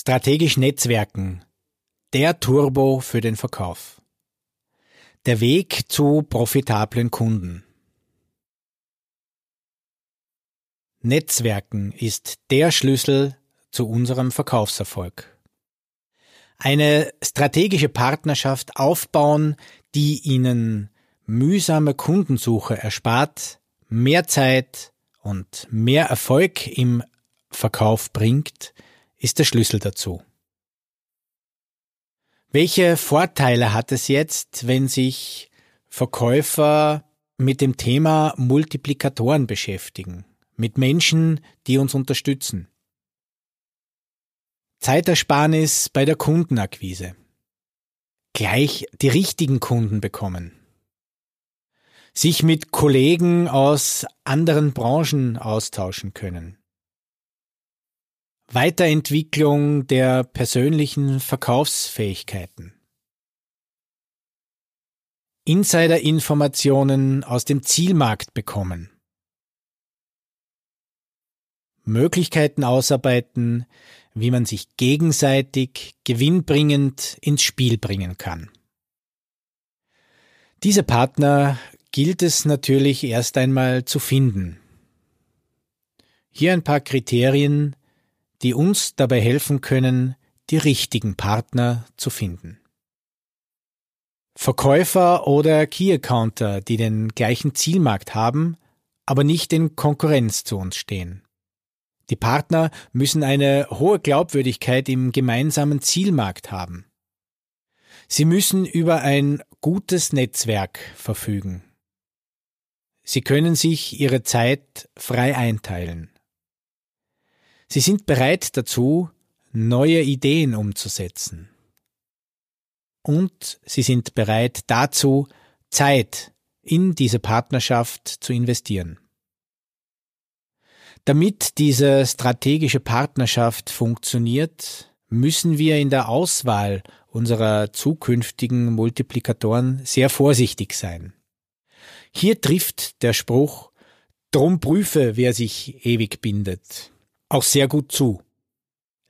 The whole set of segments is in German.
Strategisch Netzwerken. Der Turbo für den Verkauf. Der Weg zu profitablen Kunden. Netzwerken ist der Schlüssel zu unserem Verkaufserfolg. Eine strategische Partnerschaft aufbauen, die Ihnen mühsame Kundensuche erspart, mehr Zeit und mehr Erfolg im Verkauf bringt, ist der Schlüssel dazu. Welche Vorteile hat es jetzt, wenn sich Verkäufer mit dem Thema Multiplikatoren beschäftigen, mit Menschen, die uns unterstützen? Zeitersparnis bei der Kundenakquise. Gleich die richtigen Kunden bekommen. Sich mit Kollegen aus anderen Branchen austauschen können. Weiterentwicklung der persönlichen Verkaufsfähigkeiten. Insider-Informationen aus dem Zielmarkt bekommen. Möglichkeiten ausarbeiten, wie man sich gegenseitig gewinnbringend ins Spiel bringen kann. Diese Partner gilt es natürlich erst einmal zu finden. Hier ein paar Kriterien, die uns dabei helfen können, die richtigen Partner zu finden. Verkäufer oder Key Accounter, die den gleichen Zielmarkt haben, aber nicht in Konkurrenz zu uns stehen. Die Partner müssen eine hohe Glaubwürdigkeit im gemeinsamen Zielmarkt haben. Sie müssen über ein gutes Netzwerk verfügen. Sie können sich ihre Zeit frei einteilen. Sie sind bereit dazu, neue Ideen umzusetzen. Und sie sind bereit dazu, Zeit in diese Partnerschaft zu investieren. Damit diese strategische Partnerschaft funktioniert, müssen wir in der Auswahl unserer zukünftigen Multiplikatoren sehr vorsichtig sein. Hier trifft der Spruch Drum prüfe, wer sich ewig bindet auch sehr gut zu.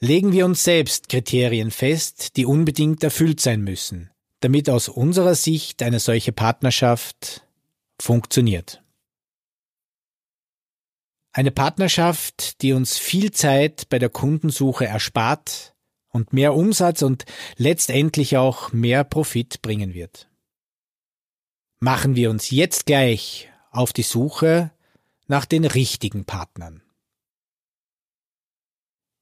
Legen wir uns selbst Kriterien fest, die unbedingt erfüllt sein müssen, damit aus unserer Sicht eine solche Partnerschaft funktioniert. Eine Partnerschaft, die uns viel Zeit bei der Kundensuche erspart und mehr Umsatz und letztendlich auch mehr Profit bringen wird. Machen wir uns jetzt gleich auf die Suche nach den richtigen Partnern.